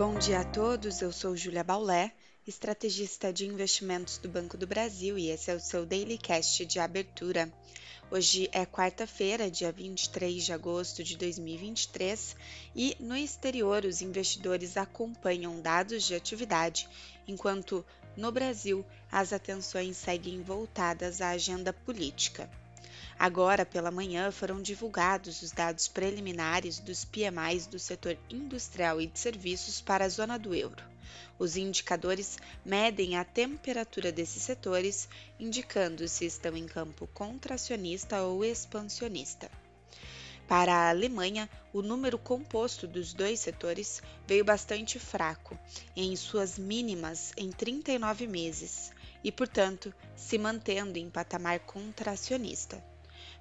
Bom dia a todos, eu sou Júlia Baulé, estrategista de investimentos do Banco do Brasil e esse é o seu Daily Cast de abertura. Hoje é quarta-feira, dia 23 de agosto de 2023, e no exterior os investidores acompanham dados de atividade, enquanto no Brasil as atenções seguem voltadas à agenda política. Agora pela manhã foram divulgados os dados preliminares dos PMIs do setor industrial e de serviços para a zona do euro. Os indicadores medem a temperatura desses setores, indicando se estão em campo contracionista ou expansionista. Para a Alemanha, o número composto dos dois setores veio bastante fraco, em suas mínimas em 39 meses, e, portanto, se mantendo em patamar contracionista.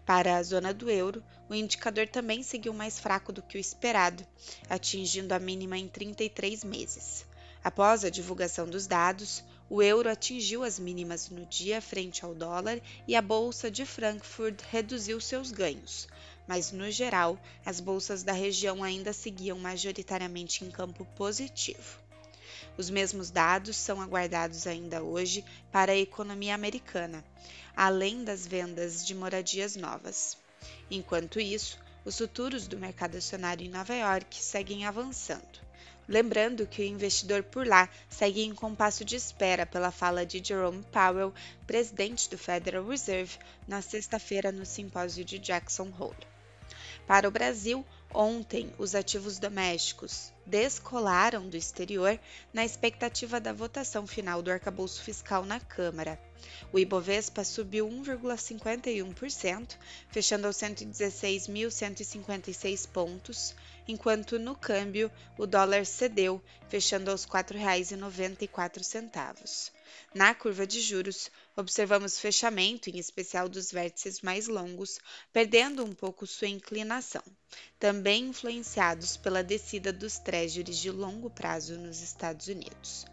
Para a zona do euro, o indicador também seguiu mais fraco do que o esperado, atingindo a mínima em 33 meses. Após a divulgação dos dados, o euro atingiu as mínimas no dia frente ao dólar e a bolsa de Frankfurt reduziu seus ganhos, mas no geral, as bolsas da região ainda seguiam majoritariamente em campo positivo. Os mesmos dados são aguardados ainda hoje para a economia americana, além das vendas de moradias novas. Enquanto isso, os futuros do mercado acionário em Nova York seguem avançando. Lembrando que o investidor por lá segue em compasso de espera pela fala de Jerome Powell, presidente do Federal Reserve, na sexta-feira no simpósio de Jackson Hole. Para o Brasil, ontem os ativos domésticos descolaram do exterior na expectativa da votação final do arcabouço fiscal na Câmara. O Ibovespa subiu 1,51%, fechando aos 116.156 pontos, enquanto no câmbio o dólar cedeu, fechando aos R$ 4,94. Na curva de juros, observamos fechamento, em especial dos vértices mais longos, perdendo um pouco sua inclinação, também influenciados pela descida dos treasuries de longo prazo nos Estados Unidos.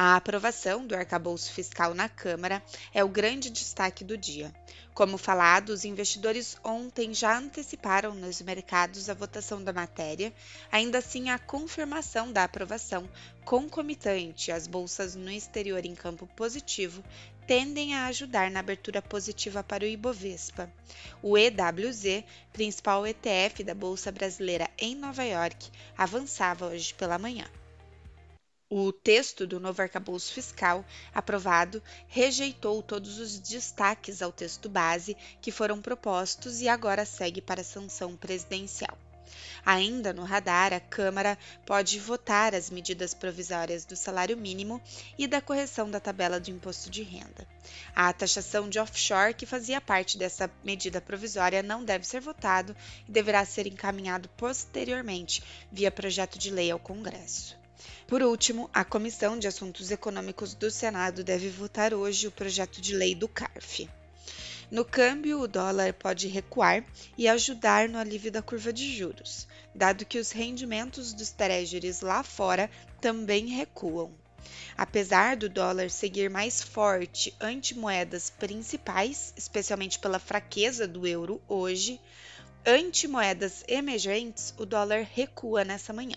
A aprovação do arcabouço fiscal na Câmara é o grande destaque do dia. Como falado, os investidores ontem já anteciparam nos mercados a votação da matéria, ainda assim a confirmação da aprovação concomitante às bolsas no exterior em campo positivo tendem a ajudar na abertura positiva para o Ibovespa. O EWZ, principal ETF da Bolsa Brasileira em Nova York, avançava hoje pela manhã. O texto do novo arcabouço fiscal, aprovado, rejeitou todos os destaques ao texto base que foram propostos e agora segue para a sanção presidencial. Ainda no radar, a Câmara pode votar as medidas provisórias do salário mínimo e da correção da tabela do imposto de renda. A taxação de offshore, que fazia parte dessa medida provisória, não deve ser votado e deverá ser encaminhado posteriormente via projeto de lei ao Congresso. Por último, a Comissão de Assuntos Econômicos do Senado deve votar hoje o projeto de lei do CARF. No câmbio, o dólar pode recuar e ajudar no alívio da curva de juros, dado que os rendimentos dos treasuries lá fora também recuam. Apesar do dólar seguir mais forte ante moedas principais, especialmente pela fraqueza do euro hoje, ante moedas emergentes, o dólar recua nessa manhã.